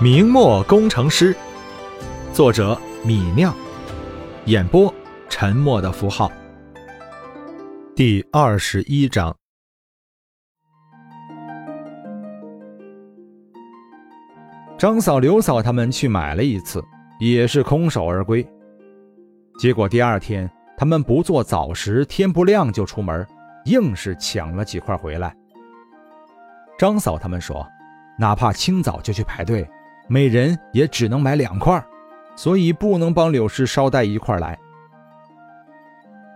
明末工程师，作者米酿，演播沉默的符号。第二十一章，张嫂、刘嫂他们去买了一次，也是空手而归。结果第二天，他们不做早食，天不亮就出门，硬是抢了几块回来。张嫂他们说，哪怕清早就去排队。每人也只能买两块，所以不能帮柳氏捎带一块来。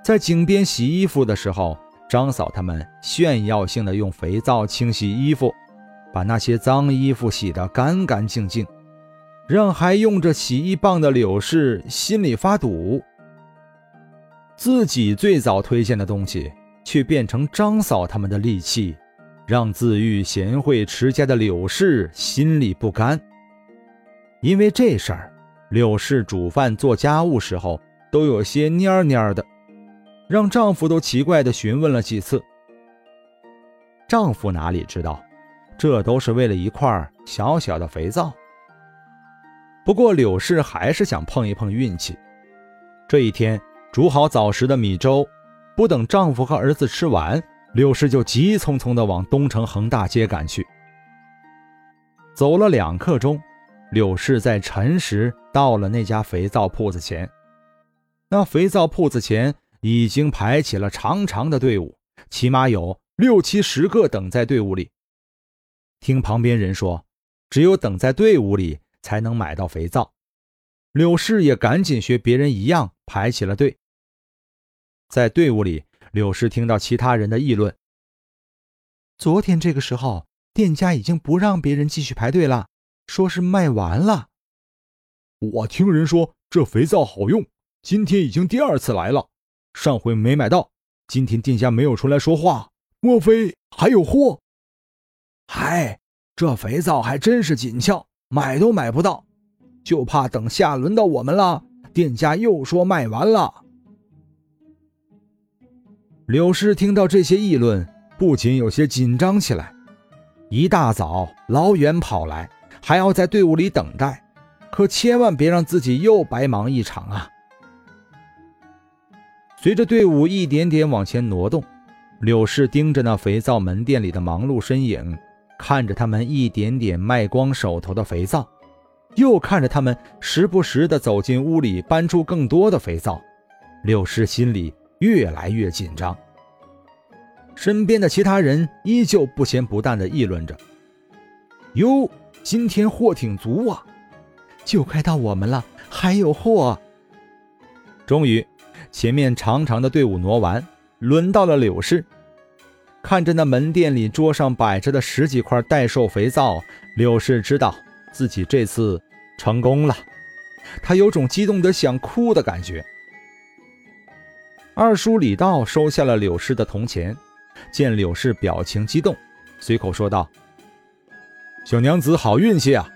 在井边洗衣服的时候，张嫂他们炫耀性的用肥皂清洗衣服，把那些脏衣服洗得干干净净，让还用着洗衣棒的柳氏心里发堵。自己最早推荐的东西，却变成张嫂他们的利器，让自愈贤惠持家的柳氏心里不甘。因为这事儿，柳氏煮饭做家务时候都有些蔫蔫的，让丈夫都奇怪的询问了几次。丈夫哪里知道，这都是为了一块小小的肥皂。不过柳氏还是想碰一碰运气。这一天煮好早食的米粥，不等丈夫和儿子吃完，柳氏就急匆匆地往东城恒大街赶去。走了两刻钟。柳氏在辰时到了那家肥皂铺子前，那肥皂铺子前已经排起了长长的队伍，起码有六七十个等在队伍里。听旁边人说，只有等在队伍里才能买到肥皂。柳氏也赶紧学别人一样排起了队。在队伍里，柳氏听到其他人的议论：昨天这个时候，店家已经不让别人继续排队了。说是卖完了。我听人说这肥皂好用，今天已经第二次来了。上回没买到，今天店家没有出来说话，莫非还有货？嗨，这肥皂还真是紧俏，买都买不到，就怕等下轮到我们了，店家又说卖完了。柳氏听到这些议论，不仅有些紧张起来，一大早老远跑来。还要在队伍里等待，可千万别让自己又白忙一场啊！随着队伍一点点往前挪动，柳氏盯着那肥皂门店里的忙碌身影，看着他们一点点卖光手头的肥皂，又看着他们时不时的走进屋里搬出更多的肥皂，柳氏心里越来越紧张。身边的其他人依旧不咸不淡的议论着：“哟。”今天货挺足啊，就快到我们了，还有货。终于，前面长长的队伍挪完，轮到了柳氏。看着那门店里桌上摆着的十几块待售肥皂，柳氏知道自己这次成功了，他有种激动得想哭的感觉。二叔李道收下了柳氏的铜钱，见柳氏表情激动，随口说道。小娘子好运气啊！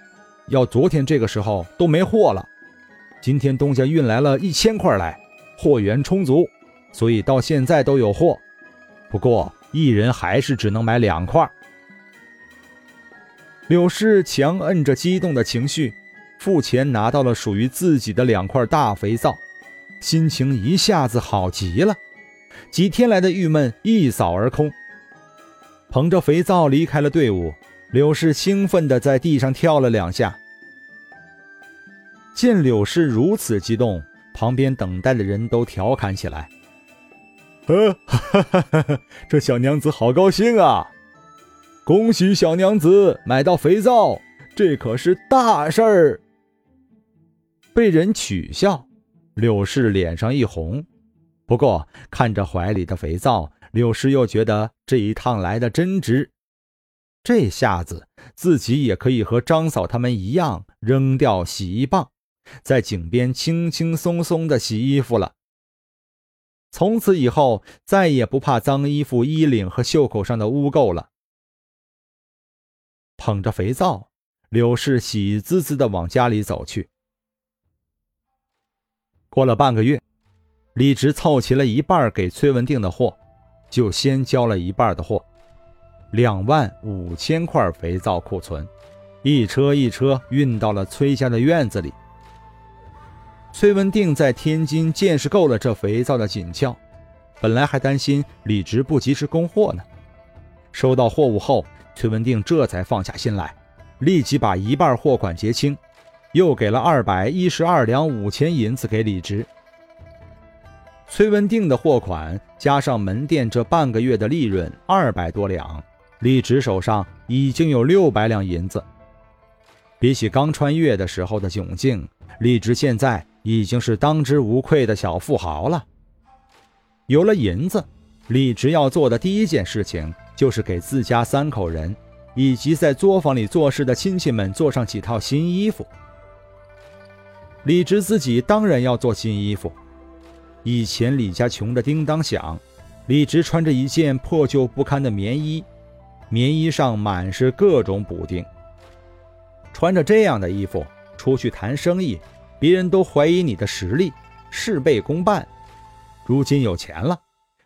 要昨天这个时候都没货了，今天东家运来了一千块来，货源充足，所以到现在都有货。不过一人还是只能买两块。柳氏强摁着激动的情绪，付钱拿到了属于自己的两块大肥皂，心情一下子好极了，几天来的郁闷一扫而空，捧着肥皂离开了队伍。柳氏兴奋地在地上跳了两下。见柳氏如此激动，旁边等待的人都调侃起来：“呵，这小娘子好高兴啊！恭喜小娘子买到肥皂，这可是大事儿。”被人取笑，柳氏脸上一红。不过看着怀里的肥皂，柳氏又觉得这一趟来的真值。这下子自己也可以和张嫂他们一样扔掉洗衣棒，在井边轻轻松松的洗衣服了。从此以后，再也不怕脏衣服衣领和袖口上的污垢了。捧着肥皂，柳氏喜滋滋的往家里走去。过了半个月，李直凑齐了一半给崔文定的货，就先交了一半的货。两万五千块肥皂库存，一车一车运到了崔家的院子里。崔文定在天津见识够了这肥皂的紧俏，本来还担心李直不及时供货呢。收到货物后，崔文定这才放下心来，立即把一半货款结清，又给了二百一十二两五千银子给李直。崔文定的货款加上门店这半个月的利润二百多两，李直手上已经有六百两银子。比起刚穿越的时候的窘境，李直现在。已经是当之无愧的小富豪了。有了银子，李直要做的第一件事情就是给自家三口人以及在作坊里做事的亲戚们做上几套新衣服。李直自己当然要做新衣服。以前李家穷得叮当响，李直穿着一件破旧不堪的棉衣，棉衣上满是各种补丁。穿着这样的衣服出去谈生意。别人都怀疑你的实力，事倍功半。如今有钱了，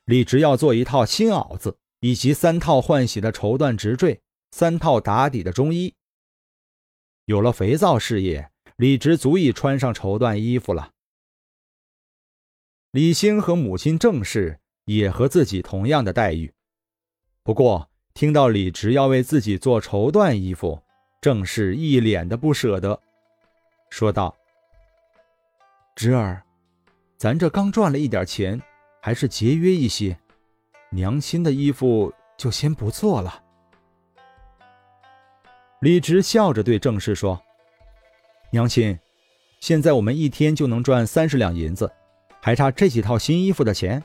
李直要做一套新袄子，以及三套换洗的绸缎直坠，三套打底的中衣。有了肥皂事业，李直足以穿上绸缎衣服了。李兴和母亲郑氏也和自己同样的待遇，不过听到李直要为自己做绸缎衣服，郑氏一脸的不舍得，说道。侄儿，咱这刚赚了一点钱，还是节约一些。娘亲的衣服就先不做了。李直笑着对郑氏说：“娘亲，现在我们一天就能赚三十两银子，还差这几套新衣服的钱。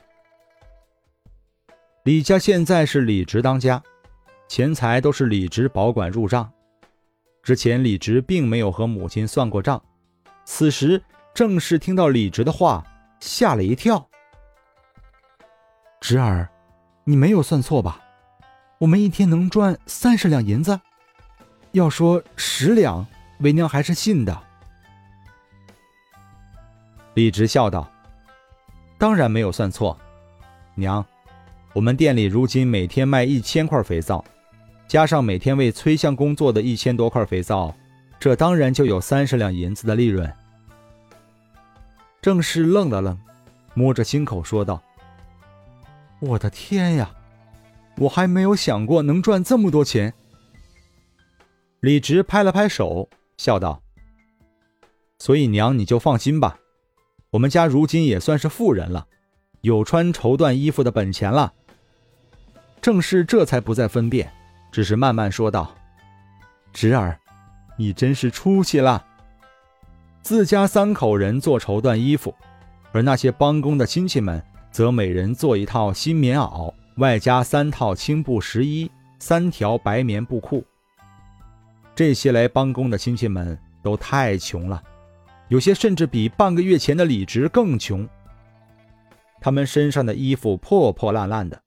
李家现在是李直当家，钱财都是李直保管入账。之前李直并没有和母亲算过账，此时。”正是听到李直的话，吓了一跳。侄儿，你没有算错吧？我们一天能赚三十两银子，要说十两，为娘还是信的。李直笑道：“当然没有算错，娘，我们店里如今每天卖一千块肥皂，加上每天为崔相公做的一千多块肥皂，这当然就有三十两银子的利润。”郑氏愣了愣，摸着心口说道：“我的天呀，我还没有想过能赚这么多钱。”李直拍了拍手，笑道：“所以娘你就放心吧，我们家如今也算是富人了，有穿绸缎衣服的本钱了。”郑氏这才不再分辨，只是慢慢说道：“侄儿，你真是出息了。”自家三口人做绸缎衣服，而那些帮工的亲戚们则每人做一套新棉袄，外加三套青布十衣、三条白棉布裤。这些来帮工的亲戚们都太穷了，有些甚至比半个月前的李直更穷。他们身上的衣服破破烂烂的，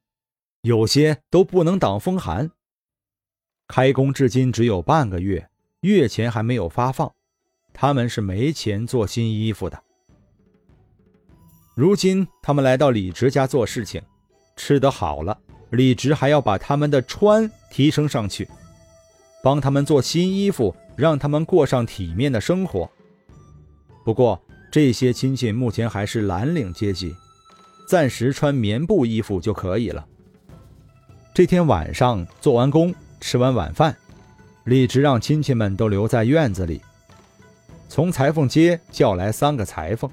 有些都不能挡风寒。开工至今只有半个月，月钱还没有发放。他们是没钱做新衣服的。如今他们来到李直家做事情，吃得好了，李直还要把他们的穿提升上去，帮他们做新衣服，让他们过上体面的生活。不过这些亲戚目前还是蓝领阶级，暂时穿棉布衣服就可以了。这天晚上做完工，吃完晚饭，李直让亲戚们都留在院子里。从裁缝街叫来三个裁缝，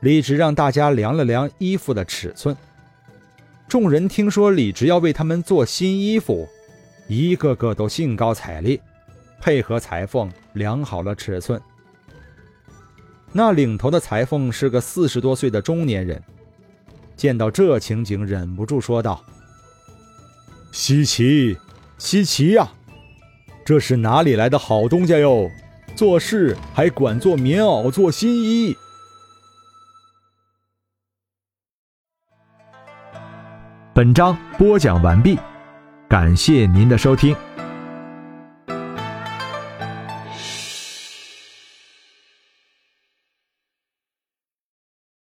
李直让大家量了量衣服的尺寸。众人听说李直要为他们做新衣服，一个个都兴高采烈，配合裁缝量好了尺寸。那领头的裁缝是个四十多岁的中年人，见到这情景，忍不住说道：“稀奇，稀奇呀！这是哪里来的好东家哟？”做事还管做棉袄、做新衣。本章播讲完毕，感谢您的收听。